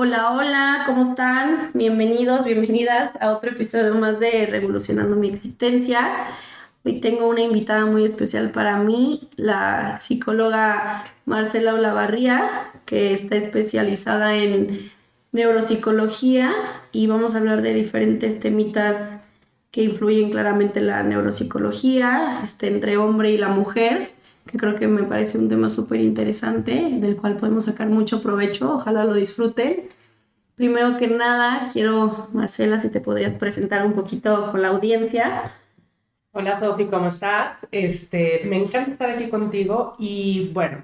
Hola, hola, ¿cómo están? Bienvenidos, bienvenidas a otro episodio más de Revolucionando mi existencia. Hoy tengo una invitada muy especial para mí, la psicóloga Marcela Olavarría, que está especializada en neuropsicología y vamos a hablar de diferentes temitas que influyen claramente en la neuropsicología, este, entre hombre y la mujer, que creo que me parece un tema súper interesante, del cual podemos sacar mucho provecho, ojalá lo disfruten. Primero que nada, quiero, Marcela, si te podrías presentar un poquito con la audiencia. Hola Sofi, ¿cómo estás? Este, me encanta estar aquí contigo y bueno,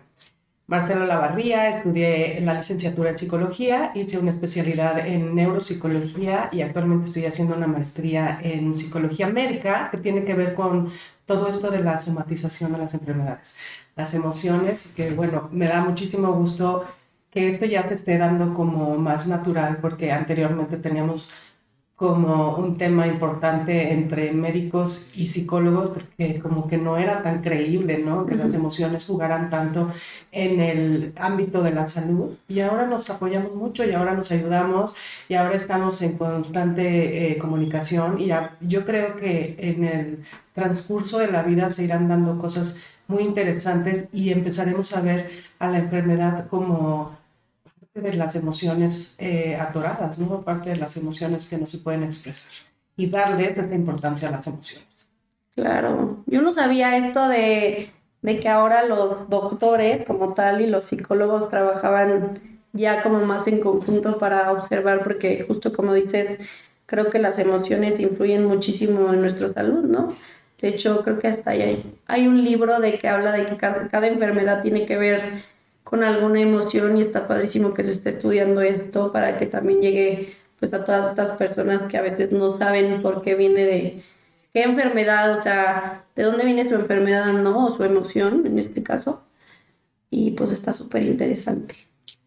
Marcela Lavarría, estudié la licenciatura en psicología, hice una especialidad en neuropsicología y actualmente estoy haciendo una maestría en psicología médica que tiene que ver con todo esto de la somatización de las enfermedades, las emociones, que bueno, me da muchísimo gusto que esto ya se esté dando como más natural, porque anteriormente teníamos como un tema importante entre médicos y psicólogos, porque como que no era tan creíble, ¿no? Que las emociones jugaran tanto en el ámbito de la salud. Y ahora nos apoyamos mucho y ahora nos ayudamos y ahora estamos en constante eh, comunicación y yo creo que en el transcurso de la vida se irán dando cosas muy interesantes y empezaremos a ver a la enfermedad como de las emociones eh, atoradas, ¿no? Parte de las emociones que no se pueden expresar y darles esa importancia a las emociones. Claro, yo no sabía esto de, de que ahora los doctores como tal y los psicólogos trabajaban ya como más en conjunto para observar, porque justo como dices, creo que las emociones influyen muchísimo en nuestra salud, ¿no? De hecho, creo que hasta hay, hay un libro de que habla de que cada enfermedad tiene que ver con alguna emoción y está padrísimo que se esté estudiando esto para que también llegue pues a todas estas personas que a veces no saben por qué viene de qué enfermedad, o sea, de dónde viene su enfermedad, ¿no? O su emoción en este caso. Y pues está súper interesante.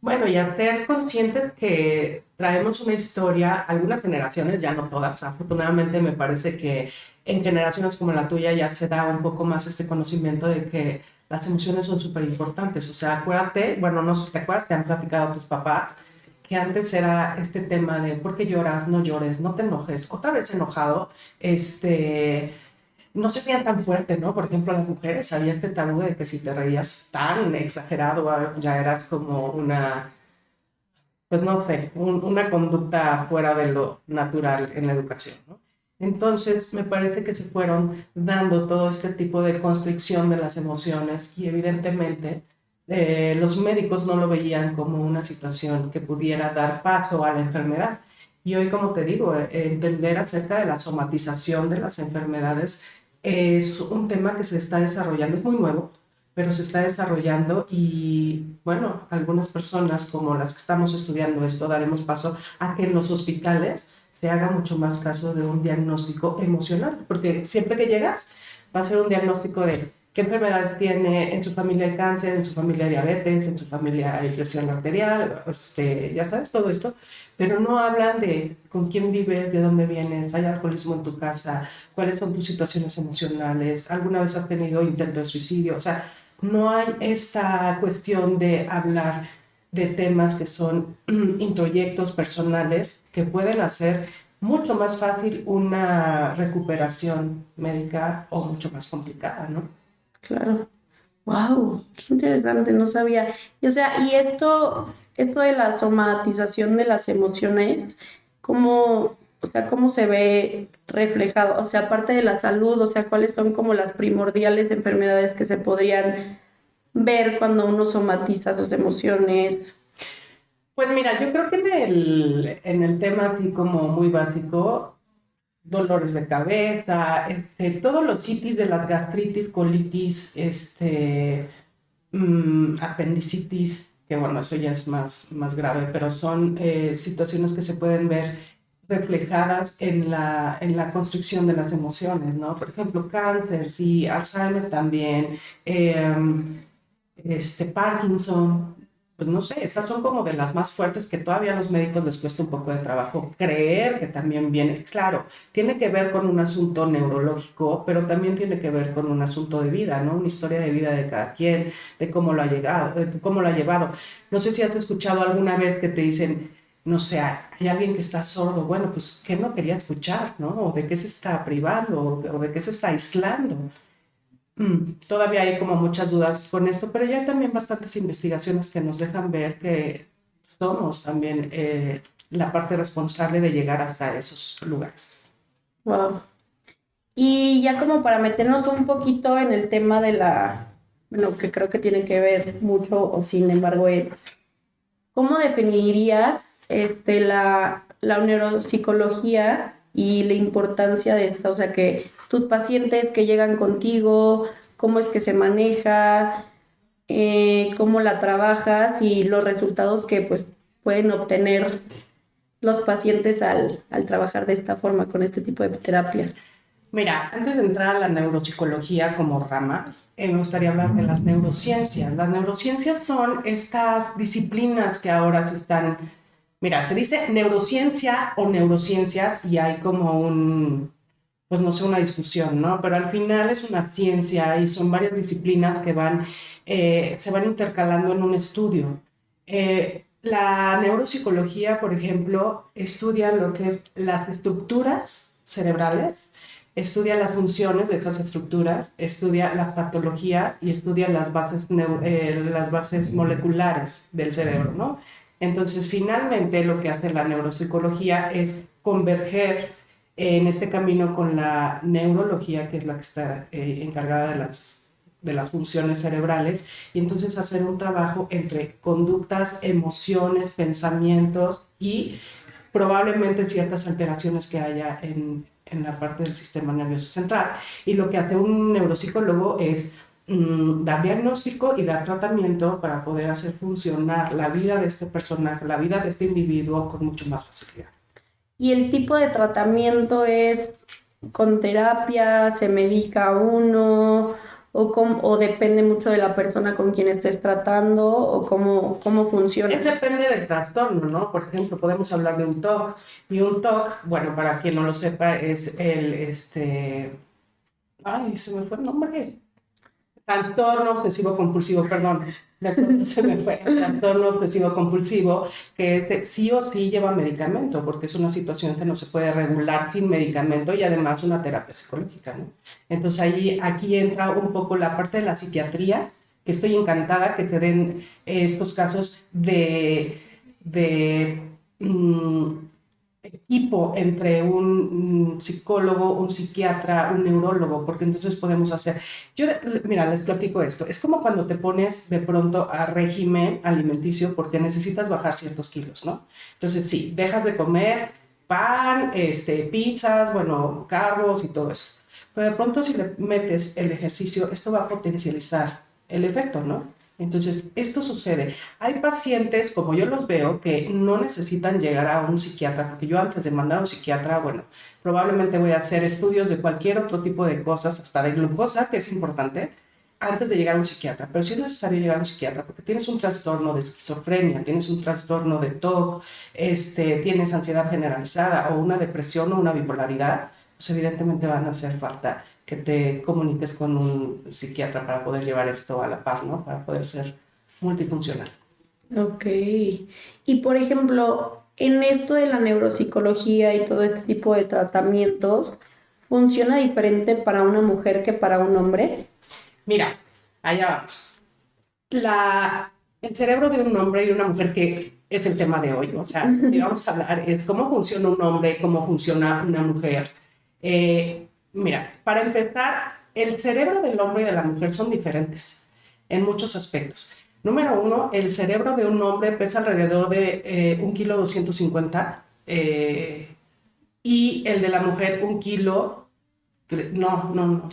Bueno, y a ser conscientes que traemos una historia, algunas generaciones, ya no todas, afortunadamente me parece que en generaciones como la tuya ya se da un poco más este conocimiento de que las emociones son súper importantes. O sea, acuérdate, bueno, no sé si te acuerdas, te han platicado tus papás, que antes era este tema de por qué lloras, no llores, no te enojes, otra vez enojado, este, no se veían tan fuerte, ¿no? Por ejemplo, las mujeres había este tabú de que si te reías tan exagerado, ah, ya eras como una, pues no sé, una conducta fuera de lo natural en la educación, ¿no? Entonces, me parece que se fueron dando todo este tipo de construcción de las emociones y evidentemente eh, los médicos no lo veían como una situación que pudiera dar paso a la enfermedad. Y hoy, como te digo, eh, entender acerca de la somatización de las enfermedades es un tema que se está desarrollando, es muy nuevo, pero se está desarrollando y bueno, algunas personas como las que estamos estudiando esto daremos paso a que en los hospitales se haga mucho más caso de un diagnóstico emocional, porque siempre que llegas va a ser un diagnóstico de qué enfermedades tiene en su familia el cáncer, en su familia diabetes, en su familia hay presión arterial, este, ya sabes todo esto, pero no hablan de con quién vives, de dónde vienes, hay alcoholismo en tu casa, cuáles son tus situaciones emocionales, alguna vez has tenido intento de suicidio, o sea, no hay esta cuestión de hablar de temas que son introyectos personales que pueden hacer mucho más fácil una recuperación médica o mucho más complicada, ¿no? Claro. Wow, qué interesante, no sabía. Y, o sea, y esto, esto de la somatización de las emociones, ¿cómo, o sea, cómo se ve reflejado? O sea, aparte de la salud, o sea, ¿cuáles son como las primordiales enfermedades que se podrían ver cuando uno somatiza sus emociones? Pues mira, yo creo que en el, en el tema así como muy básico, dolores de cabeza, este, todos los citis de las gastritis, colitis, este, mm, apendicitis, que bueno, eso ya es más, más grave, pero son eh, situaciones que se pueden ver reflejadas en la, en la construcción de las emociones, ¿no? Por ejemplo, cáncer, sí, Alzheimer también, em, este, Parkinson, pues no sé, esas son como de las más fuertes que todavía a los médicos les cuesta un poco de trabajo creer que también viene. Claro, tiene que ver con un asunto neurológico, pero también tiene que ver con un asunto de vida, ¿no? Una historia de vida de cada quien, de cómo lo ha llegado, de cómo lo ha llevado. No sé si has escuchado alguna vez que te dicen, no sé, hay alguien que está sordo, bueno, pues, ¿qué no quería escuchar, no? O de qué se está privando, o de qué se está aislando. Mm, todavía hay como muchas dudas con esto, pero ya hay también bastantes investigaciones que nos dejan ver que somos también eh, la parte responsable de llegar hasta esos lugares. Wow. Y ya como para meternos un poquito en el tema de la, bueno, que creo que tiene que ver mucho, o sin embargo es, ¿cómo definirías este, la, la neuropsicología y la importancia de esta, o sea, que tus pacientes que llegan contigo, cómo es que se maneja, eh, cómo la trabajas y los resultados que pues pueden obtener los pacientes al, al, trabajar de esta forma con este tipo de terapia. Mira, antes de entrar a la neuropsicología como rama, eh, me gustaría hablar de las neurociencias. Las neurociencias son estas disciplinas que ahora se están Mira, se dice neurociencia o neurociencias y hay como un, pues no sé, una discusión, ¿no? Pero al final es una ciencia y son varias disciplinas que van, eh, se van intercalando en un estudio. Eh, la neuropsicología, por ejemplo, estudia lo que es las estructuras cerebrales, estudia las funciones de esas estructuras, estudia las patologías y estudia las bases, eh, las bases moleculares del cerebro, ¿no? Entonces, finalmente lo que hace la neuropsicología es converger en este camino con la neurología, que es la que está eh, encargada de las, de las funciones cerebrales, y entonces hacer un trabajo entre conductas, emociones, pensamientos y probablemente ciertas alteraciones que haya en, en la parte del sistema nervioso central. Y lo que hace un neuropsicólogo es Mm, dar diagnóstico y dar tratamiento para poder hacer funcionar la vida de este personaje, la vida de este individuo con mucho más facilidad. ¿Y el tipo de tratamiento es con terapia, se medica uno o, o depende mucho de la persona con quien estés tratando o cómo, cómo funciona? depende del trastorno, ¿no? Por ejemplo, podemos hablar de un TOC y un TOC, bueno, para quien no lo sepa, es el, este, ay, se me fue el nombre, trastorno obsesivo compulsivo, perdón, se me fue, trastorno obsesivo compulsivo, que este sí o sí lleva medicamento, porque es una situación que no se puede regular sin medicamento y además una terapia psicológica, ¿no? Entonces ahí, aquí entra un poco la parte de la psiquiatría, que estoy encantada que se den estos casos de, de mm, equipo entre un psicólogo, un psiquiatra, un neurólogo, porque entonces podemos hacer, yo, mira, les platico esto, es como cuando te pones de pronto a régimen alimenticio porque necesitas bajar ciertos kilos, ¿no? Entonces sí, dejas de comer pan, este, pizzas, bueno, carbos y todo eso. Pero de pronto si le metes el ejercicio, esto va a potencializar el efecto, ¿no? Entonces, esto sucede. Hay pacientes, como yo los veo, que no necesitan llegar a un psiquiatra, porque yo antes de mandar a un psiquiatra, bueno, probablemente voy a hacer estudios de cualquier otro tipo de cosas, hasta de glucosa, que es importante, antes de llegar a un psiquiatra. Pero si es necesario llegar a un psiquiatra, porque tienes un trastorno de esquizofrenia, tienes un trastorno de TOC, este, tienes ansiedad generalizada o una depresión o una bipolaridad, pues evidentemente van a hacer falta que te comuniques con un psiquiatra para poder llevar esto a la par, ¿no? Para poder ser multifuncional. Ok. Y por ejemplo, en esto de la neuropsicología y todo este tipo de tratamientos, ¿funciona diferente para una mujer que para un hombre? Mira, allá vamos. La, el cerebro de un hombre y una mujer, que es el tema de hoy, o sea, que vamos a hablar es cómo funciona un hombre, cómo funciona una mujer. Eh, Mira, para empezar, el cerebro del hombre y de la mujer son diferentes en muchos aspectos. Número uno, el cerebro de un hombre pesa alrededor de eh, kilo 250 eh, y el de la mujer un kilo, no, no, no,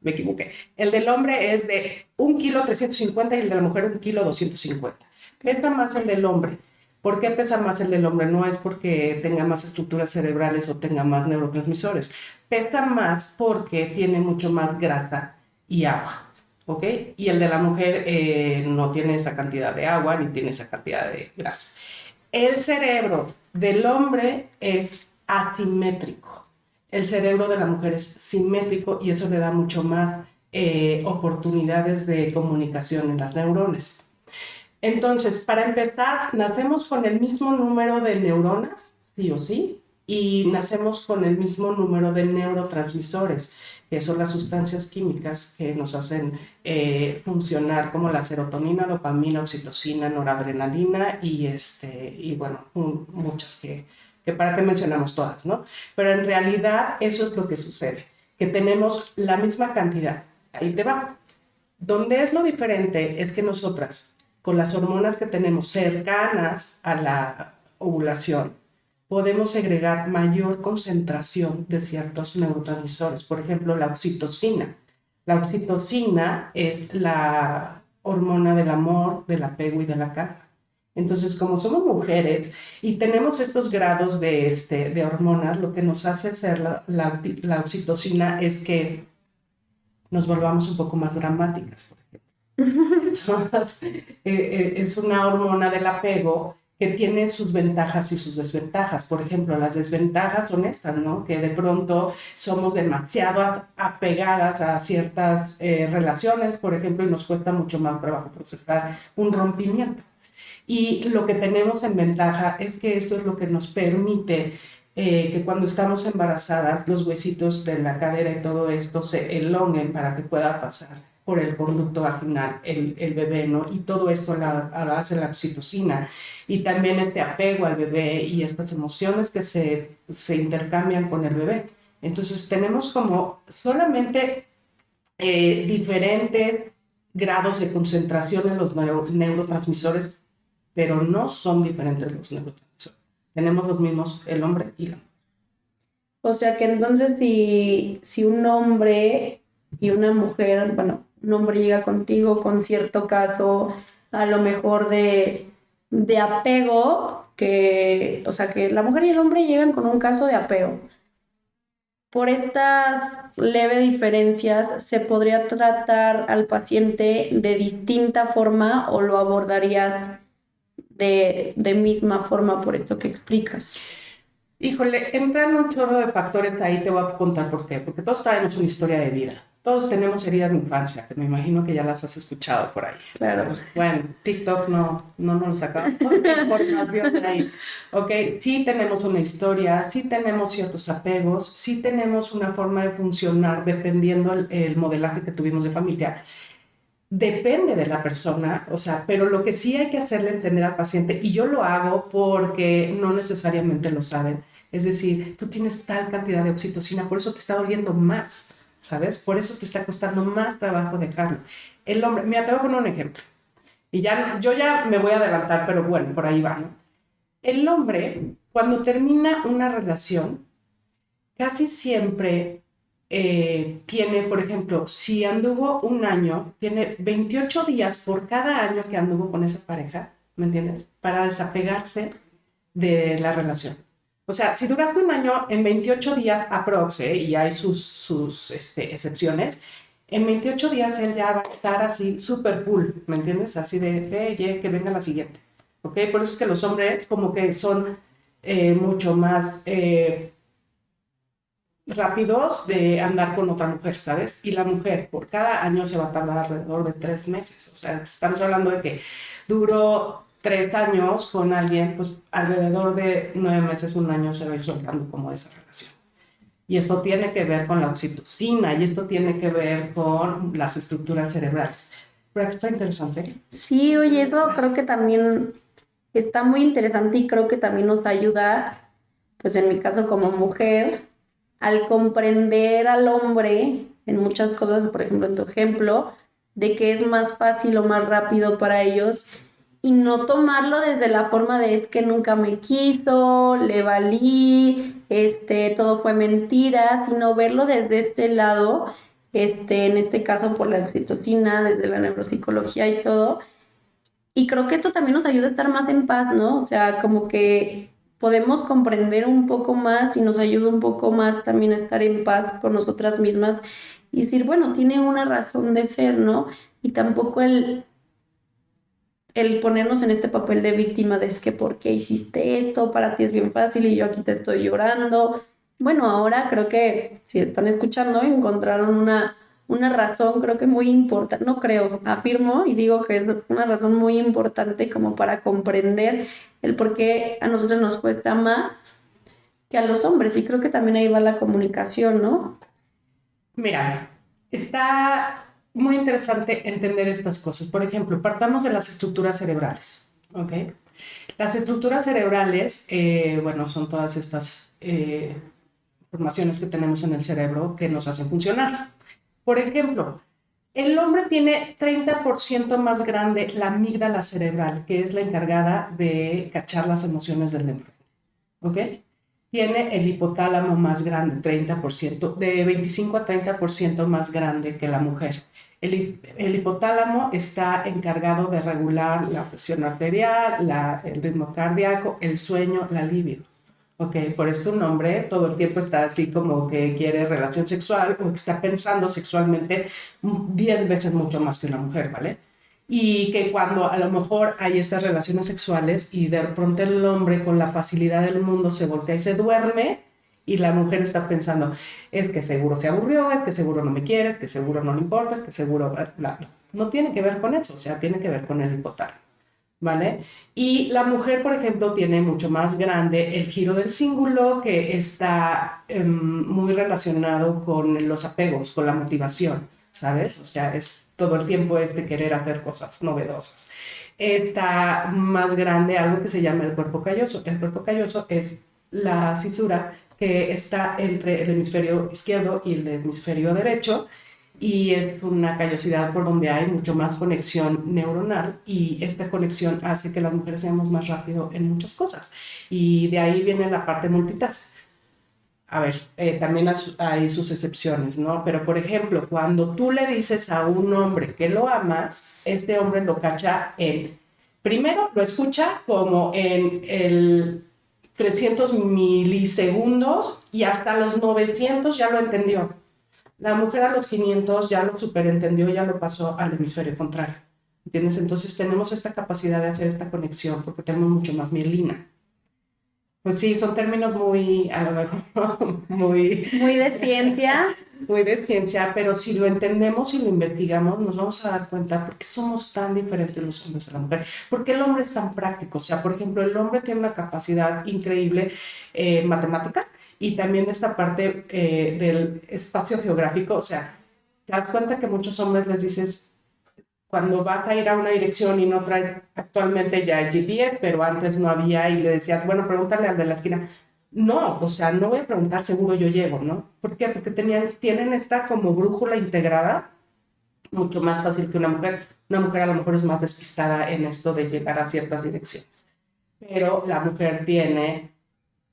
me equivoqué. El del hombre es de un kilo 350 y el de la mujer un kilo 250. Pesa más el del hombre. ¿Por qué pesa más el del hombre? No es porque tenga más estructuras cerebrales o tenga más neurotransmisores. Pesa más porque tiene mucho más grasa y agua. ¿Ok? Y el de la mujer eh, no tiene esa cantidad de agua ni tiene esa cantidad de grasa. El cerebro del hombre es asimétrico. El cerebro de la mujer es simétrico y eso le da mucho más eh, oportunidades de comunicación en las neuronas. Entonces, para empezar, nacemos con el mismo número de neuronas, sí o sí, y nacemos con el mismo número de neurotransmisores, que son las sustancias químicas que nos hacen eh, funcionar como la serotonina, dopamina, oxitocina, noradrenalina y, este, y bueno, muchas que, que para qué mencionamos todas, ¿no? Pero en realidad eso es lo que sucede, que tenemos la misma cantidad. Ahí te va. Donde es lo diferente es que nosotras, con las hormonas que tenemos cercanas a la ovulación, podemos segregar mayor concentración de ciertos neurotransmisores, por ejemplo, la oxitocina. La oxitocina es la hormona del amor, del apego y de la calma. Entonces, como somos mujeres y tenemos estos grados de, este, de hormonas, lo que nos hace ser la, la, oxitocina es que nos volvamos un poco más dramáticas, por ejemplo. Eh, eh, es una hormona del apego que tiene sus ventajas y sus desventajas. Por ejemplo, las desventajas son estas, ¿no? Que de pronto somos demasiado apegadas a ciertas eh, relaciones, por ejemplo, y nos cuesta mucho más trabajo procesar un rompimiento. Y lo que tenemos en ventaja es que esto es lo que nos permite eh, que cuando estamos embarazadas los huesitos de la cadera y todo esto se elonguen para que pueda pasar por el conducto vaginal el, el bebé, ¿no? Y todo esto hace la oxitocina. Y también este apego al bebé y estas emociones que se, se intercambian con el bebé. Entonces tenemos como solamente eh, diferentes grados de concentración en los neurotransmisores, pero no son diferentes los neurotransmisores. Tenemos los mismos el hombre y la mujer. O sea que entonces si, si un hombre y una mujer, bueno, hombre llega contigo con cierto caso, a lo mejor de, de apego, que, o sea, que la mujer y el hombre llegan con un caso de apego. Por estas leves diferencias, ¿se podría tratar al paciente de distinta forma o lo abordarías de, de misma forma por esto que explicas? Híjole, entran un chorro de factores ahí, te voy a contar por qué, porque todos traemos una historia de vida. Todos tenemos heridas de infancia, que me imagino que ya las has escuchado por ahí. Claro. Bueno, TikTok no, no nos saca información ahí. Ok, sí tenemos una historia, sí tenemos ciertos apegos, sí tenemos una forma de funcionar dependiendo el, el modelaje que tuvimos de familia. Depende de la persona, o sea, pero lo que sí hay que hacerle entender al paciente, y yo lo hago porque no necesariamente lo saben, es decir, tú tienes tal cantidad de oxitocina, por eso te está doliendo más ¿sabes? Por eso te está costando más trabajo dejarlo. El hombre, mira, te voy a poner un ejemplo. Y ya, yo ya me voy a adelantar, pero bueno, por ahí va. El hombre, cuando termina una relación, casi siempre eh, tiene, por ejemplo, si anduvo un año, tiene 28 días por cada año que anduvo con esa pareja, ¿me entiendes? Para desapegarse de la relación. O sea, si duras un año, en 28 días aprox, ¿eh? y hay sus, sus este, excepciones, en 28 días él ya va a estar así súper cool, ¿me entiendes? Así de, ve, que venga la siguiente, ¿ok? Por eso es que los hombres como que son eh, mucho más eh, rápidos de andar con otra mujer, ¿sabes? Y la mujer por cada año se va a tardar alrededor de tres meses, o sea, estamos hablando de que duró tres años con alguien, pues alrededor de nueve meses, un año se va a ir soltando como esa relación. Y esto tiene que ver con la oxitocina y esto tiene que ver con las estructuras cerebrales. ¿Pero que está interesante? Sí, oye, eso creo que también está muy interesante y creo que también nos ayuda, pues en mi caso como mujer, al comprender al hombre en muchas cosas, por ejemplo, en tu ejemplo, de que es más fácil o más rápido para ellos y no tomarlo desde la forma de es que nunca me quiso, le valí, este, todo fue mentira, sino verlo desde este lado, este, en este caso por la oxitocina, desde la neuropsicología y todo. Y creo que esto también nos ayuda a estar más en paz, ¿no? O sea, como que podemos comprender un poco más y nos ayuda un poco más también a estar en paz con nosotras mismas y decir, bueno, tiene una razón de ser, ¿no? Y tampoco el el ponernos en este papel de víctima de es que por qué hiciste esto, para ti es bien fácil y yo aquí te estoy llorando. Bueno, ahora creo que si están escuchando encontraron una una razón creo que muy importante, no creo, afirmo y digo que es una razón muy importante como para comprender el por qué a nosotros nos cuesta más que a los hombres y creo que también ahí va la comunicación, ¿no? Mira, está muy interesante entender estas cosas. Por ejemplo, partamos de las estructuras cerebrales, ¿ok? Las estructuras cerebrales, eh, bueno, son todas estas eh, formaciones que tenemos en el cerebro que nos hacen funcionar. Por ejemplo, el hombre tiene 30% más grande la amígdala cerebral, que es la encargada de cachar las emociones del enfrente. ¿Ok? Tiene el hipotálamo más grande, 30%, de 25 a 30% más grande que la mujer. El, el, hipotálamo está encargado de regular la presión arterial, la, el ritmo cardíaco, el sueño, la libido. Ok, por esto un hombre todo el tiempo está así como que quiere relación sexual o que está pensando sexualmente 10 veces mucho más que una mujer, ¿vale? Y que cuando a lo mejor hay estas relaciones sexuales y de pronto el hombre con la facilidad del mundo se voltea y se duerme y la mujer está pensando, es que seguro se aburrió, es que seguro no me quiere, es que seguro no le importa, es que seguro... No tiene que ver con eso, o sea, tiene que ver con el hipotálamo. ¿vale? Y la mujer, por ejemplo, tiene mucho más grande el giro del cíngulo que está em, muy relacionado con los apegos, con la motivación, ¿sabes? O sea, es todo el tiempo es de querer hacer cosas novedosas. Está más grande algo que se llama el cuerpo calloso. El cuerpo calloso es la cisura que está entre el hemisferio izquierdo y el hemisferio derecho y es una callosidad por donde hay mucho más conexión neuronal y esta conexión hace que las mujeres seamos más rápido en muchas cosas. Y de ahí viene la parte multitask. A ver, eh, también hay sus excepciones, ¿no? Pero por ejemplo, cuando tú le dices a un hombre que lo amas, este hombre lo cacha en, primero lo escucha como en el 300 milisegundos y hasta los 900 ya lo entendió. La mujer a los 500 ya lo superentendió, ya lo pasó al hemisferio contrario. ¿Entiendes? Entonces tenemos esta capacidad de hacer esta conexión porque tenemos mucho más mielina. Pues sí, son términos muy, a lo mejor, muy... Muy de ciencia. muy de ciencia, pero si lo entendemos y lo investigamos, nos vamos a dar cuenta por qué somos tan diferentes los hombres a la mujer. Porque el hombre es tan práctico. O sea, por ejemplo, el hombre tiene una capacidad increíble eh, matemática y también esta parte eh, del espacio geográfico, o sea, te das cuenta que muchos hombres les dices, cuando vas a ir a una dirección y no traes actualmente ya el GPS, pero antes no había y le decías, bueno, pregúntale al de la esquina. No, o sea, no voy a preguntar, seguro yo llego, ¿no? ¿Por qué? Porque tenían, tienen esta como brújula integrada, mucho más fácil que una mujer. Una mujer a lo mejor es más despistada en esto de llegar a ciertas direcciones, pero la mujer tiene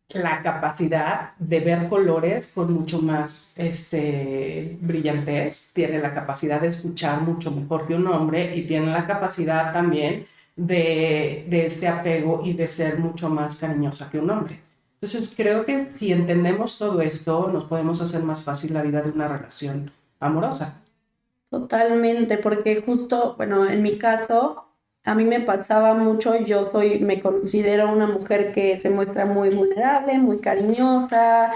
la capacidad de ver colores con mucho más este, brillantez, tiene la capacidad de escuchar mucho mejor que un hombre y tiene la capacidad también de, de este apego y de ser mucho más cariñosa que un hombre. Entonces creo que si entendemos todo esto, nos podemos hacer más fácil la vida de una relación amorosa. Totalmente, porque justo, bueno, en mi caso, a mí me pasaba mucho, yo soy, me considero una mujer que se muestra muy vulnerable, muy cariñosa,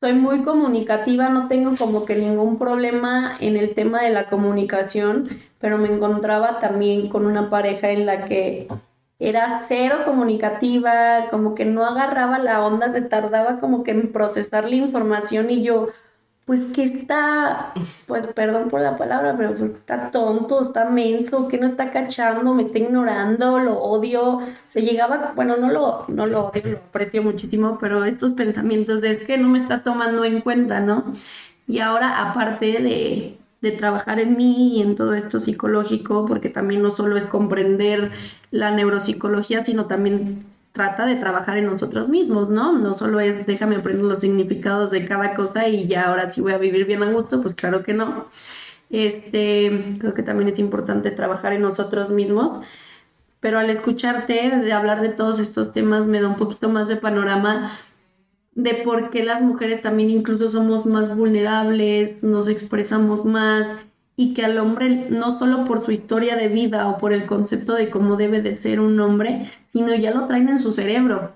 soy muy comunicativa, no tengo como que ningún problema en el tema de la comunicación, pero me encontraba también con una pareja en la que era cero comunicativa, como que no agarraba la onda, se tardaba como que en procesar la información y yo, pues que está, pues perdón por la palabra, pero pues está tonto, está menso, que no está cachando, me está ignorando, lo odio. Se llegaba, bueno, no lo, no lo odio, lo aprecio muchísimo, pero estos pensamientos de es que no me está tomando en cuenta, ¿no? Y ahora, aparte de, de trabajar en mí y en todo esto psicológico, porque también no solo es comprender la neuropsicología, sino también trata de trabajar en nosotros mismos, ¿no? No solo es déjame aprender los significados de cada cosa y ya ahora sí voy a vivir bien a gusto, pues claro que no. Este, creo que también es importante trabajar en nosotros mismos, pero al escucharte de hablar de todos estos temas me da un poquito más de panorama de por qué las mujeres también incluso somos más vulnerables, nos expresamos más y que al hombre, no solo por su historia de vida o por el concepto de cómo debe de ser un hombre, sino ya lo traen en su cerebro,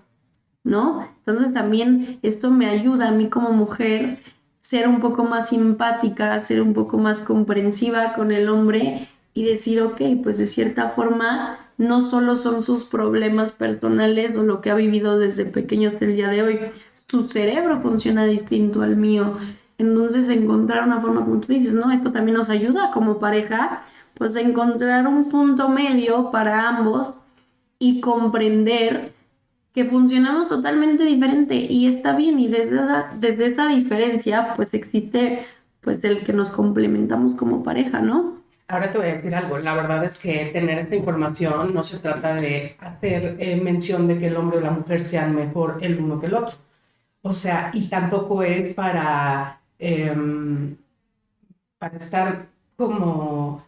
¿no? Entonces también esto me ayuda a mí como mujer ser un poco más simpática, ser un poco más comprensiva con el hombre y decir, ok, pues de cierta forma no solo son sus problemas personales o lo que ha vivido desde pequeño hasta el día de hoy, su cerebro funciona distinto al mío. Entonces encontrar una forma, como tú dices, ¿no? Esto también nos ayuda como pareja, pues a encontrar un punto medio para ambos y comprender que funcionamos totalmente diferente y está bien y desde esa, desde esa diferencia pues existe pues el que nos complementamos como pareja, ¿no? Ahora te voy a decir algo, la verdad es que tener esta información no se trata de hacer eh, mención de que el hombre o la mujer sean mejor el uno que el otro. O sea, y tampoco es para, em, para estar como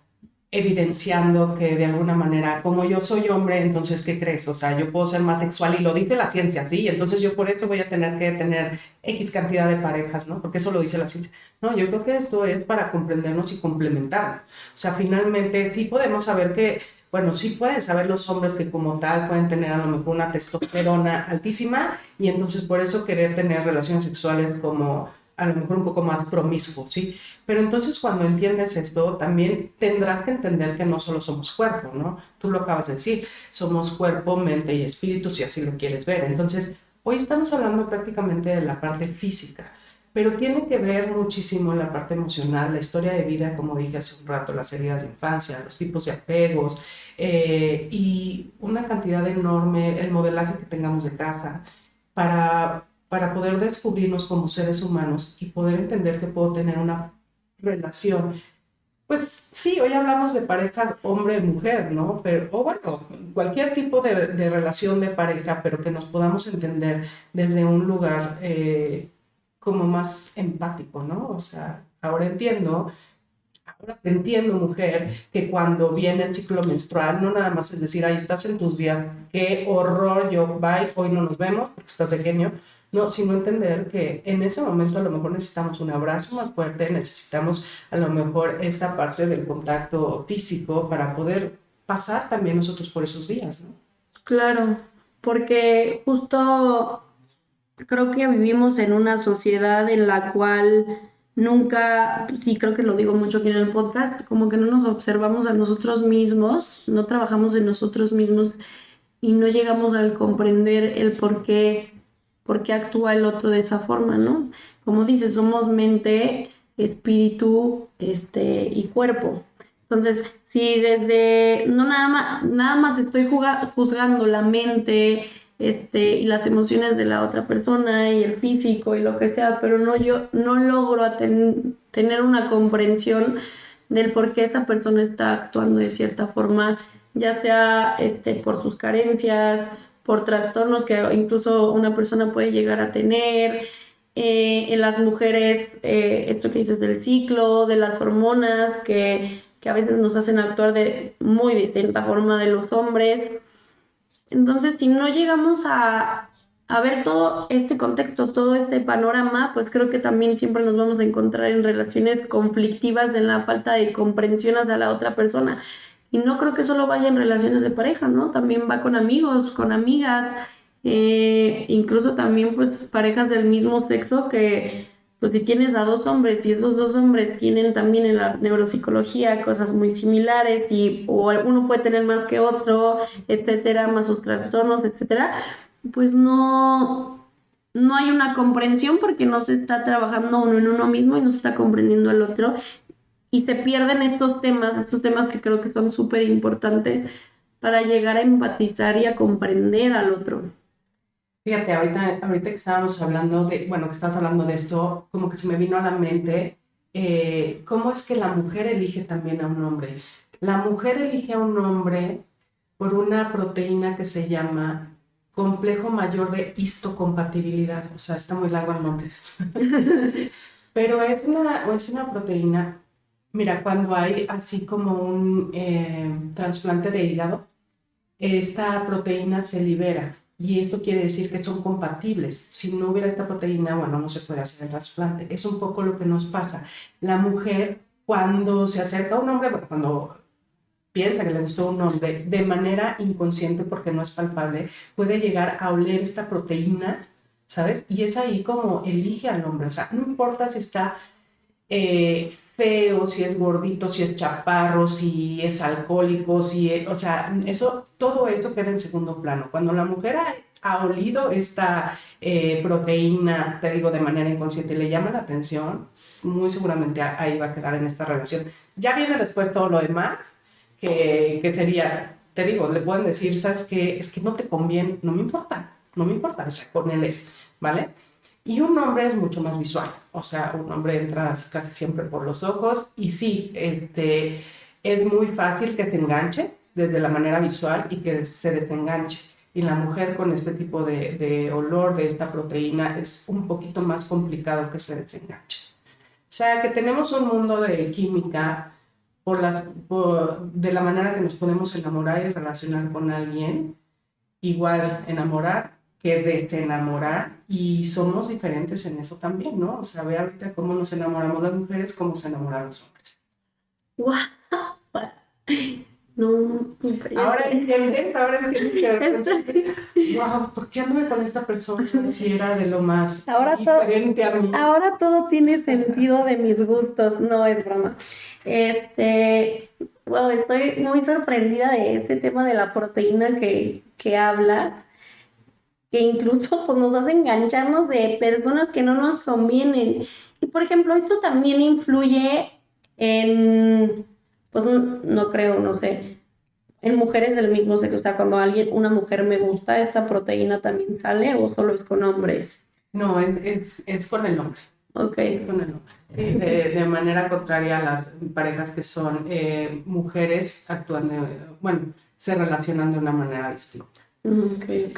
evidenciando que de alguna manera, como yo soy hombre, entonces, ¿qué crees? O sea, yo puedo ser más sexual y lo dice la ciencia, ¿sí? Entonces yo por eso voy a tener que tener X cantidad de parejas, ¿no? Porque eso lo dice la ciencia. No, yo creo que esto es para comprendernos y complementarnos. O sea, finalmente sí podemos saber que, bueno, sí pueden saber los hombres que como tal pueden tener a lo mejor una testosterona altísima y entonces por eso querer tener relaciones sexuales como a lo mejor un poco más promiscuo, ¿sí? Pero entonces cuando entiendes esto, también tendrás que entender que no solo somos cuerpo, ¿no? Tú lo acabas de decir, somos cuerpo, mente y espíritu, si así lo quieres ver. Entonces, hoy estamos hablando prácticamente de la parte física, pero tiene que ver muchísimo la parte emocional, la historia de vida, como dije hace un rato, las heridas de infancia, los tipos de apegos eh, y una cantidad enorme, el modelaje que tengamos de casa, para para poder descubrirnos como seres humanos y poder entender que puedo tener una relación. Pues sí, hoy hablamos de pareja hombre-mujer, ¿no? Pero, o bueno, cualquier tipo de, relación de pareja, pero que nos podamos entender desde un lugar eh, como más empático, ¿no? O sea, ahora entiendo Ahora entiendo, mujer, que cuando viene el ciclo menstrual, no nada más es decir, ahí estás en tus días, qué horror, yo, bye, hoy no nos vemos porque estás de genio. No, sino entender que en ese momento a lo mejor necesitamos un abrazo más fuerte, necesitamos a lo mejor esta parte del contacto físico para poder pasar también nosotros por esos días, ¿no? Claro, porque justo creo que vivimos en una sociedad en la cual nunca, sí creo que lo digo mucho aquí en el podcast, como que no nos observamos a nosotros mismos, no trabajamos en nosotros mismos y no llegamos al comprender el por qué por qué actúa el otro de esa forma, ¿no? Como dices, somos mente, espíritu este, y cuerpo. Entonces, si desde, no nada más, nada más estoy juzgando la mente este, y las emociones de la otra persona y el físico y lo que sea, pero no yo no logro tener una comprensión del por qué esa persona está actuando de cierta forma, ya sea este, por sus carencias, por trastornos que incluso una persona puede llegar a tener. Eh, en las mujeres, eh, esto que dices del ciclo, de las hormonas, que, que, a veces nos hacen actuar de muy distinta forma de los hombres. Entonces, si no llegamos a, a ver todo este contexto, todo este panorama, pues creo que también siempre nos vamos a encontrar en relaciones conflictivas, en la falta de comprensión hacia la otra persona. Y no creo que solo vaya en relaciones de pareja, ¿no? También va con amigos, con amigas, eh, incluso también pues parejas del mismo sexo que pues si tienes a dos hombres y esos dos hombres tienen también en la neuropsicología cosas muy similares y o uno puede tener más que otro, etcétera, más sus trastornos, etcétera, pues no no hay una comprensión porque no se está trabajando uno en uno mismo y no se está comprendiendo al otro y se pierden estos temas, estos temas que creo que son súper importantes para llegar a empatizar y a comprender al otro. Fíjate, ahorita, ahorita que estábamos hablando de, bueno, que estás hablando de esto, como que se me vino a la mente, eh, ¿cómo es que la mujer elige también a un hombre? La mujer elige a un hombre por una proteína que se llama complejo mayor de histocompatibilidad, o sea, está muy largo el nombre. Pero es una, es una proteína Mira, cuando hay así como un eh, trasplante de hígado, esta proteína se libera y esto quiere decir que son compatibles. Si no hubiera esta proteína, bueno, no se puede hacer el trasplante. Es un poco lo que nos pasa. La mujer, cuando se acerca a un hombre, cuando piensa que le gustó un hombre, de manera inconsciente, porque no es palpable, puede llegar a oler esta proteína ¿sabes? Y es ahí como elige al hombre, o sea, no importa si está eh, feo, si es gordito, si es chaparro, si es alcohólico, si, o sea, eso, todo esto queda en segundo plano. Cuando la mujer ha, olido esta eh, proteína, te digo, de manera inconsciente, le llama la atención, muy seguramente ahí va a quedar en esta relación. Ya viene después todo lo demás, que, que sería, te digo, le pueden decir, ¿sabes qué? Es que no te conviene, no me importa, no me importa, o sea, con él es, ¿vale? Y un hombre es mucho más visual, o sea, un hombre entra casi siempre por los ojos y sí, este, es muy fácil que se enganche desde la manera visual y que se desenganche. Y la mujer con este tipo de, de olor, de esta proteína, es un poquito más complicado que se desenganche. O sea, que tenemos un mundo de química por las, de la manera que nos podemos enamorar y relacionar con alguien. Igual, enamorar que desenamorar y somos diferentes en eso también, ¿no? O sea, ve ahorita cómo nos enamoramos las mujeres, cómo se enamoran los hombres. ¡Wow! No, ahora entiendes, ahora entiendes que wow, ¿por qué anduve con esta persona si era de lo más ahora diferente todo, a mí? Ahora todo tiene sentido de mis gustos, no es broma. Este, wow, estoy muy sorprendida de este tema de la proteína que, que hablas que incluso pues, nos hace engancharnos de personas que no nos convienen. Y por ejemplo, esto también influye en, pues no, creo, no sé, en mujeres del mismo sexo. O sea, cuando alguien, una mujer me gusta, ¿esta proteína también sale o solo es con hombres? No, es, es, con el hombre. Ok. con el hombre. de, manera contraria a las parejas que son eh, mujeres actuando, bueno, se relacionan de una manera distinta.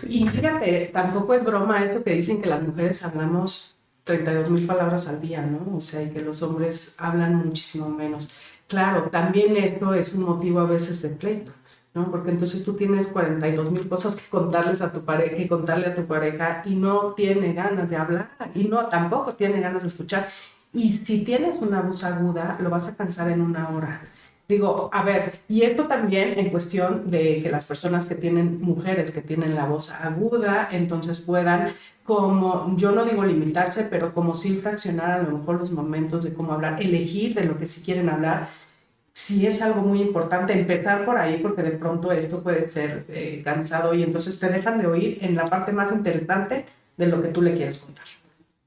Y fíjate, tampoco es broma eso que dicen que las mujeres hablamos 32 mil palabras al día, ¿no? O sea, y que los hombres hablan muchísimo menos. Claro, también esto es un motivo a veces de pleito, ¿no? Porque entonces tú tienes 42 mil cosas que contarles a tu pareja, que contarle a tu pareja y no tiene ganas de hablar y no, tampoco tiene ganas de escuchar. Y si tienes una voz aguda, lo vas a cansar en una hora. Digo, a ver, y esto también en cuestión de que las personas que tienen, mujeres que tienen la voz aguda, entonces puedan, como, yo no digo limitarse, pero como sí fraccionar a lo mejor los momentos de cómo hablar, elegir de lo que sí quieren hablar, si es algo muy importante, empezar por ahí, porque de pronto esto puede ser eh, cansado y entonces te dejan de oír en la parte más interesante de lo que tú le quieres contar.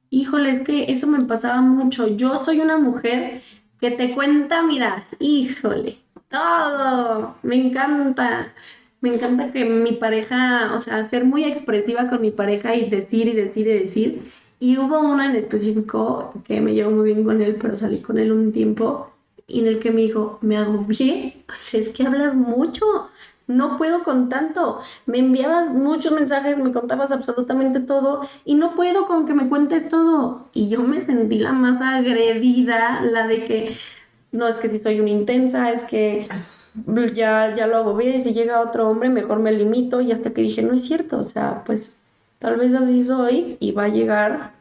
Híjole, es que eso me pasaba mucho. Yo soy una mujer que te cuenta, mira, híjole, todo, me encanta. Me encanta que mi pareja, o sea, ser muy expresiva con mi pareja y decir y decir y decir. Y hubo una en específico que me llevó muy bien con él, pero salí con él un tiempo y en el que me dijo, me hago bien, o sea, es que hablas mucho, no puedo con tanto. Me enviabas muchos mensajes, me contabas absolutamente todo y no puedo con que me cuentes todo. Y yo me sentí la más agredida, la de que, no, es que si soy una intensa, es que ya, ya lo hago bien si llega otro hombre mejor me limito y hasta que dije, no es cierto, o sea, pues tal vez así soy y va a llegar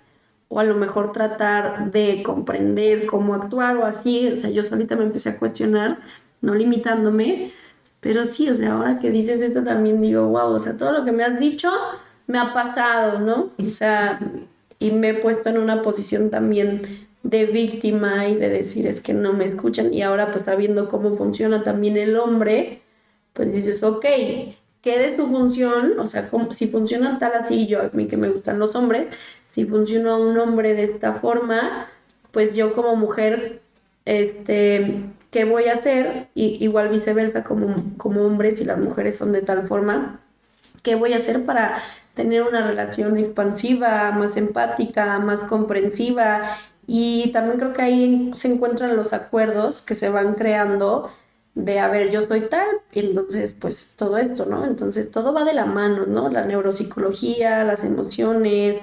o a lo mejor tratar de comprender cómo actuar o así, o sea, yo solita me empecé a cuestionar, no limitándome, pero sí, o sea, ahora que dices esto también digo, wow, o sea, todo lo que me has dicho me ha pasado, ¿no? O sea, y me he puesto en una posición también de víctima y de decir es que no me escuchan y ahora pues sabiendo cómo funciona también el hombre, pues dices, ok, ¿qué de su función? O sea, si funciona tal así, yo a mí que me gustan los hombres, si funciona un hombre de esta forma, pues yo como mujer, este, ¿qué voy a hacer? Y, igual viceversa, como, como hombres y las mujeres son de tal forma, ¿qué voy a hacer para tener una relación expansiva, más empática, más comprensiva? Y también creo que ahí se encuentran los acuerdos que se van creando de, a ver, yo soy tal, y entonces, pues todo esto, ¿no? Entonces, todo va de la mano, ¿no? La neuropsicología, las emociones,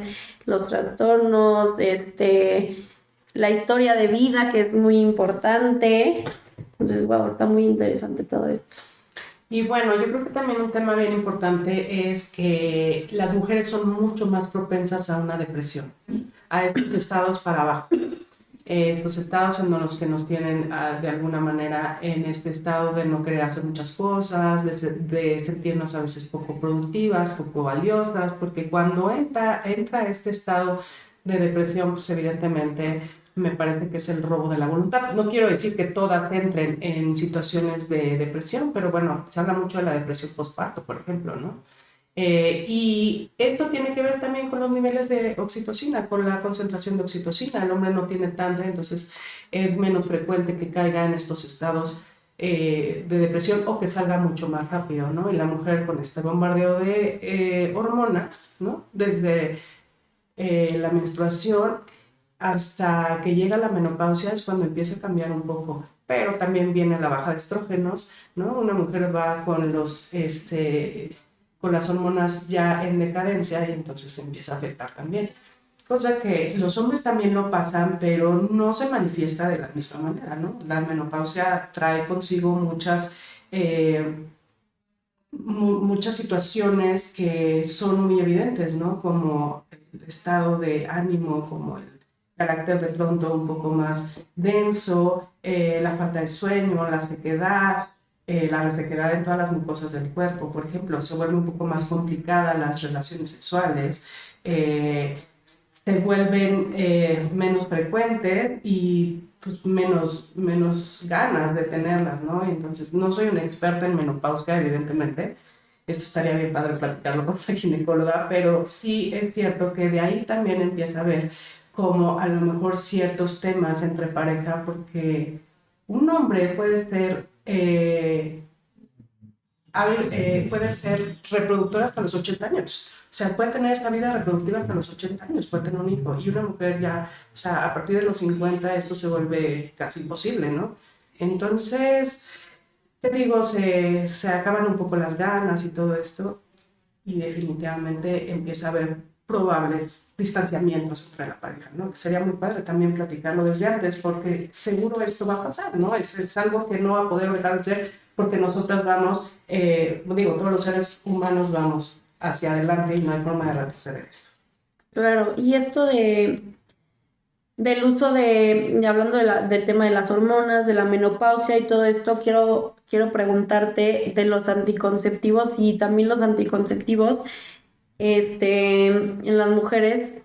los trastornos, este, la historia de vida, que es muy importante. Entonces, wow, está muy interesante todo esto. Y bueno, yo creo que también un tema bien importante es que las mujeres son mucho más propensas a una depresión, a estos estados para abajo. eh, estos estados en los que nos tienen ah, de alguna manera en este estado de no querer hacer muchas cosas, de, sentirnos a veces poco productivas, poco valiosas, porque cuando entra, entra este estado de depresión, pues evidentemente me parece que es el robo de la voluntad. No quiero decir que todas entren en situaciones de depresión, pero bueno, se habla mucho de la depresión postparto, por ejemplo, ¿no? Eh, y esto tiene que ver también con los niveles de oxitocina, con la concentración de oxitocina. El hombre no tiene tanta, entonces es menos frecuente que caiga en estos estados eh, de depresión o que salga mucho más rápido, ¿no? Y la mujer con este bombardeo de eh, hormonas, ¿no? Desde la menstruación hasta que llega la menopausia es cuando empieza a cambiar un poco. Pero también viene la baja de estrógenos, ¿no? Una mujer va con los, este, con las hormonas ya en decadencia y entonces empieza a afectar también. Cosa que los hombres también lo pasan, pero no se manifiesta de la misma manera, ¿no? La menopausia trae consigo muchas, eh, muchas situaciones que son muy evidentes, ¿no? Como el estado de ánimo, como el carácter de pronto un poco más denso, eh, la falta de sueño, la sequedad, eh, la resequedad en todas las mucosas del cuerpo, por ejemplo, se vuelve un poco más complicada las relaciones sexuales, eh, se vuelven menos frecuentes y pues, menos, menos ganas de tenerlas, ¿no? Entonces, no soy una experta en menopausia, evidentemente, esto estaría bien padre platicarlo con la ginecóloga, pero sí es cierto que de ahí también empieza a haber como a lo mejor ciertos temas entre pareja, porque un hombre puede ser, eh, eh, puede ser reproductor hasta los 80 años. O sea, puede tener esta vida reproductiva hasta los 80 años, puede tener un hijo. Y una mujer ya, o sea, a partir de los 50 esto se vuelve casi imposible, ¿no? Entonces, te digo, se, se acaban un poco las ganas y todo esto. Y definitivamente empieza a haber probables distanciamientos entre la pareja, ¿no? Sería muy padre también platicarlo desde antes, porque seguro esto va a pasar, ¿no? Es, es algo que no va a poder dejar de ser porque nosotras vamos, eh, digo, todos los seres humanos vamos hacia adelante y no hay forma de retroceder esto. Claro, y esto de del uso de, hablando de la, del tema de las hormonas, de la menopausia y todo esto, quiero, quiero preguntarte de los anticonceptivos y también los anticonceptivos este, en las mujeres,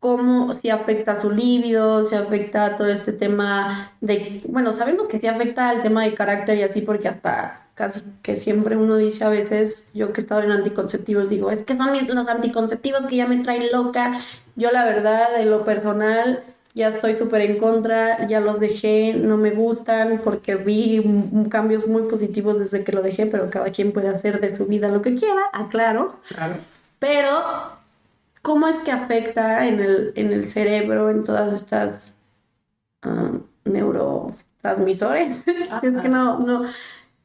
cómo si afecta su líbido, si afecta todo este tema de, bueno, sabemos que sí afecta el tema de carácter y así, porque hasta casi que siempre uno dice a veces, yo que he estado en anticonceptivos, digo, es que son los anticonceptivos que ya me traen loca. Yo la verdad, en lo personal, ya estoy súper en contra, ya los dejé, no me gustan porque vi cambios muy positivos desde que lo dejé, pero cada quien puede hacer de su vida lo que quiera, aclaro. Claro. Pero, ¿cómo es que afecta en el, en el cerebro, en todas estas ah, neurotransmisores? es que no, no,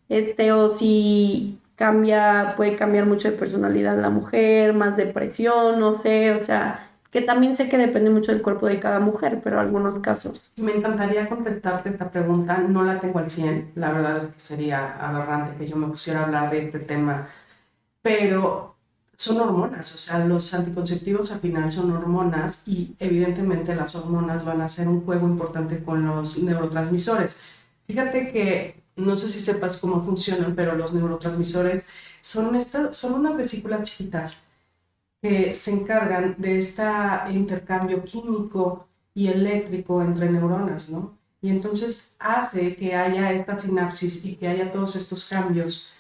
este, o si cambia, puede cambiar mucho de personalidad la mujer, más depresión, no sé, o sea, que también sé que depende mucho del cuerpo de cada mujer, pero algunos casos. Me encantaría contestarte esta pregunta, no la tengo al 100, la verdad es que sería aberrante que yo me pusiera a hablar de este tema, pero son hormonas, o sea, los anticonceptivos al final son hormonas y evidentemente las hormonas van a ser un juego importante con los neurotransmisores. Fíjate que no sé si sepas cómo funcionan, pero los neurotransmisores son, son unas vesículas chiquitas que se encargan de este intercambio químico y eléctrico entre neuronas, ¿no? Y entonces hace que haya esta sinapsis y que haya todos estos cambios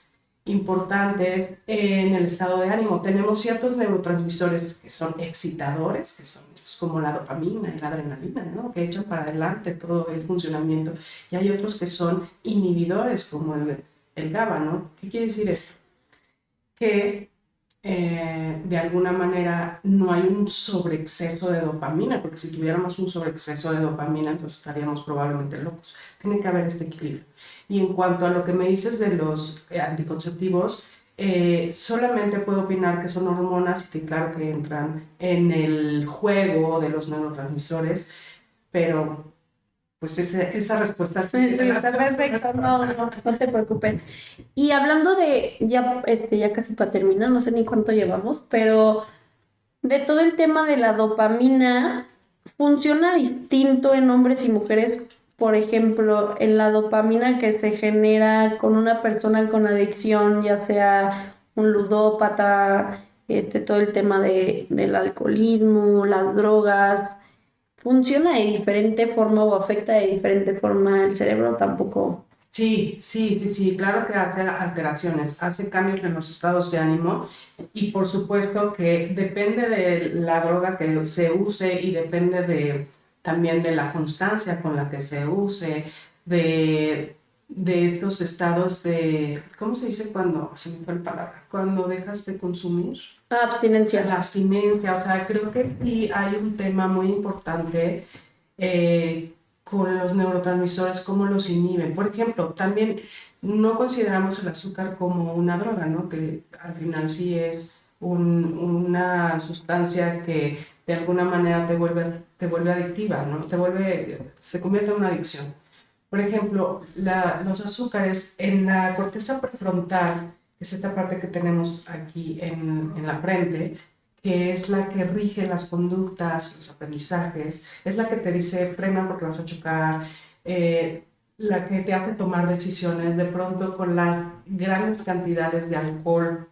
importantes en el estado de ánimo. Tenemos ciertos neurotransmisores que son excitadores, que son como la dopamina y la adrenalina, ¿no? que echan para adelante todo el funcionamiento. Y hay otros que son inhibidores, como el, el GABA. ¿no? ¿Qué quiere decir esto? Que eh, de alguna manera no hay un sobreexceso de dopamina, porque si tuviéramos un sobreexceso de dopamina, entonces estaríamos probablemente locos. Tiene que haber este equilibrio. Y en cuanto a lo que me dices de los eh, anticonceptivos, eh, solamente puedo opinar que son hormonas y que claro que entran en el juego de los neurotransmisores, pero pues esa respuesta sí. está perfecto, no, no, no, te preocupes. Y hablando de, ya, este, ya casi para terminar, no sé ni cuánto llevamos, pero de todo el tema de la dopamina, funciona distinto en hombres y mujeres. Por ejemplo, en la dopamina que se genera con una persona con adicción, ya sea un ludópata, este, todo el tema de, del alcoholismo, las drogas, funciona de diferente forma o afecta de diferente forma el cerebro, tampoco. Sí, sí, sí, sí, claro que hace alteraciones, hace cambios en los estados de ánimo y por supuesto que depende de la droga que se use y depende de también de la constancia con la que se use, de de estos estados de, ¿cómo se dice cuando, se me fue la palabra, cuando dejas de consumir? Abstinencia. La abstinencia, o sea, creo que sí hay un tema muy importante eh, con los neurotransmisores, cómo los inhiben. Por ejemplo, también no consideramos el azúcar como una droga, ¿no? Que al final sí es una sustancia que de alguna manera te vuelve, te vuelve adictiva, ¿no? Te vuelve, se convierte en una adicción. Por ejemplo, los azúcares en la corteza prefrontal, que es esta parte que tenemos aquí en, la frente, que es la que rige las conductas, los aprendizajes, es la que te dice frena porque vas a chocar, eh, la que te hace tomar decisiones de pronto con las grandes cantidades de alcohol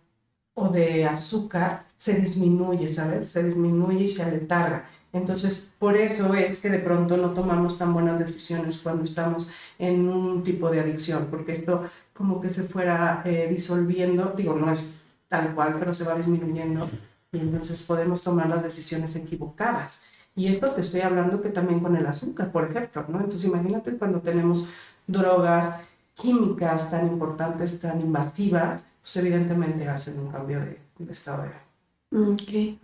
o de azúcar, se disminuye, ¿sabes? Se disminuye y se aletarga. Entonces, por eso es que de pronto no tomamos tan buenas decisiones cuando estamos en un tipo de adicción, porque esto como que se fuera eh, disolviendo, digo, no es tal cual, pero se va disminuyendo y entonces podemos tomar las decisiones equivocadas. Y esto te estoy hablando que también con el azúcar, por ejemplo, ¿no? Entonces imagínate cuando tenemos drogas químicas tan importantes, tan invasivas, pues evidentemente hacen un cambio de, estado de... Ok.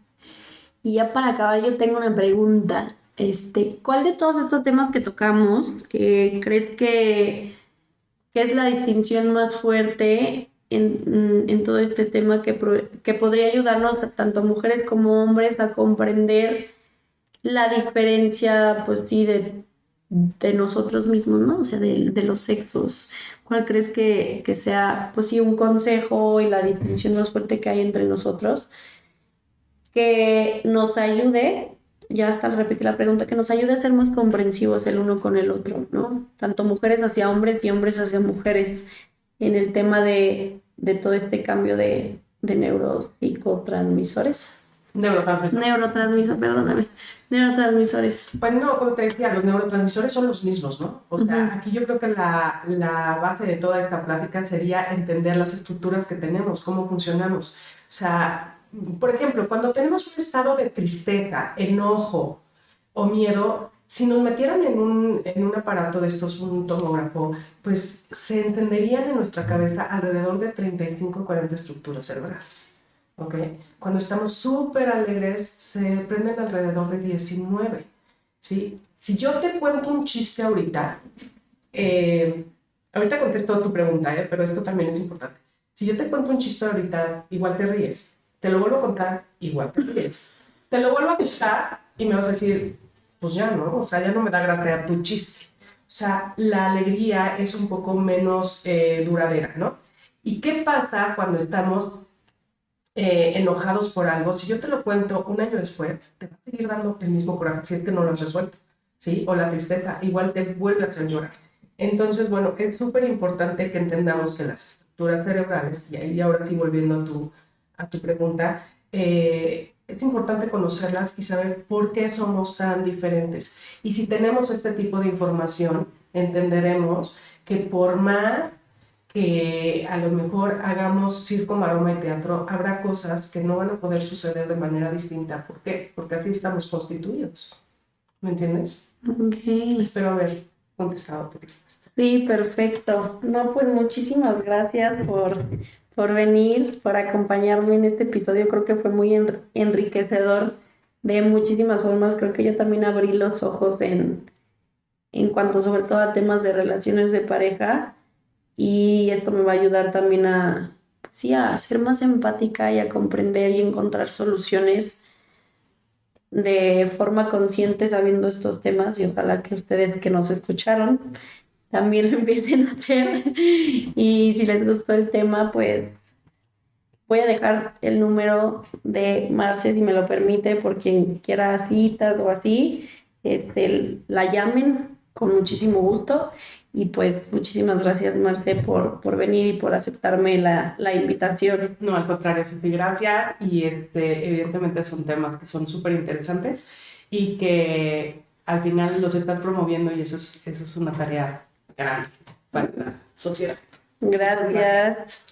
Y ya para acabar, yo tengo una pregunta. Este, ¿Cuál de todos estos temas que tocamos que crees que, que es la distinción más fuerte en, en todo este tema que, que podría ayudarnos a tanto mujeres como hombres a comprender la diferencia, pues sí, de, de nosotros mismos, ¿no? O sea, de, de los sexos. ¿Cuál crees que, que, sea, pues sí, un consejo y la distinción más fuerte que hay entre nosotros? que nos ayude, ya hasta repetir la pregunta, que nos ayude a ser más comprensivos el uno con el otro, ¿no? Tanto mujeres hacia hombres y hombres hacia mujeres en el tema de, de todo este cambio de, de neuropsicotransmisores. Neurotransmisores. Neurotransmisores, perdóname. Neurotransmisores. Pues no, como te decía, los neurotransmisores son los mismos, ¿no? O sea, aquí yo creo que la, la, base de toda esta plática sería entender las estructuras que tenemos, cómo funcionamos. O sea, por ejemplo, cuando tenemos un estado de tristeza, enojo o miedo, si nos metieran en un, en un aparato de estos, un tomógrafo, pues se encenderían en nuestra cabeza alrededor de 35 o 40 estructuras cerebrales. ¿Ok? Cuando estamos súper alegres, se prenden alrededor de 19. ¿sí? Si yo te cuento un chiste ahorita, eh, ahorita contesto tu pregunta, ¿eh? pero esto también es importante. Si yo te cuento un chiste ahorita, igual te ríes te lo vuelvo a contar, igual te ríes. Te lo vuelvo a contar y me vas a decir, pues ya no, o sea, ya no me da gracia tu chiste. O sea, la alegría es un poco menos eh, duradera, ¿no? ¿Y qué pasa cuando estamos eh, enojados por algo? Si yo te lo cuento un año después, te va a seguir dando el mismo coraje si es que no lo has resuelto, ¿sí? O la tristeza, igual te vuelve a hacer llorar. Entonces, bueno, es súper importante que entendamos que las estructuras cerebrales, y ahí ahora sí volviendo a tu a tu pregunta, eh, es importante conocerlas y saber por qué somos tan diferentes. Y si tenemos este tipo de información, entenderemos que por más que a lo mejor hagamos circo, maroma y teatro, habrá cosas que no van a poder suceder de manera distinta. ¿Por qué? Porque así estamos constituidos. ¿Me entiendes? Ok. Espero haber contestado tu. Sí, perfecto. No, pues muchísimas gracias por por venir, por acompañarme en este episodio. Creo que fue muy enriquecedor de muchísimas formas. Creo que yo también abrí los ojos en, en cuanto sobre todo a temas de relaciones de pareja. Y esto me va a ayudar también a, sí, a ser más empática y a comprender y encontrar soluciones de forma consciente sabiendo estos temas y ojalá que ustedes que nos escucharon también lo empiecen a hacer. Y si les gustó el tema, pues Voy a dejar el número de Marce, si me lo permite, por quien quiera citas o así, este, la llamen con muchísimo gusto. Y pues muchísimas gracias, Marce, por, por venir y por aceptarme la, la invitación. No, al contrario, Sofi, gracias. Y este, evidentemente son temas que son súper interesantes y que al final los estás promoviendo y eso es, eso es una tarea grande para la sociedad. Gracias. gracias.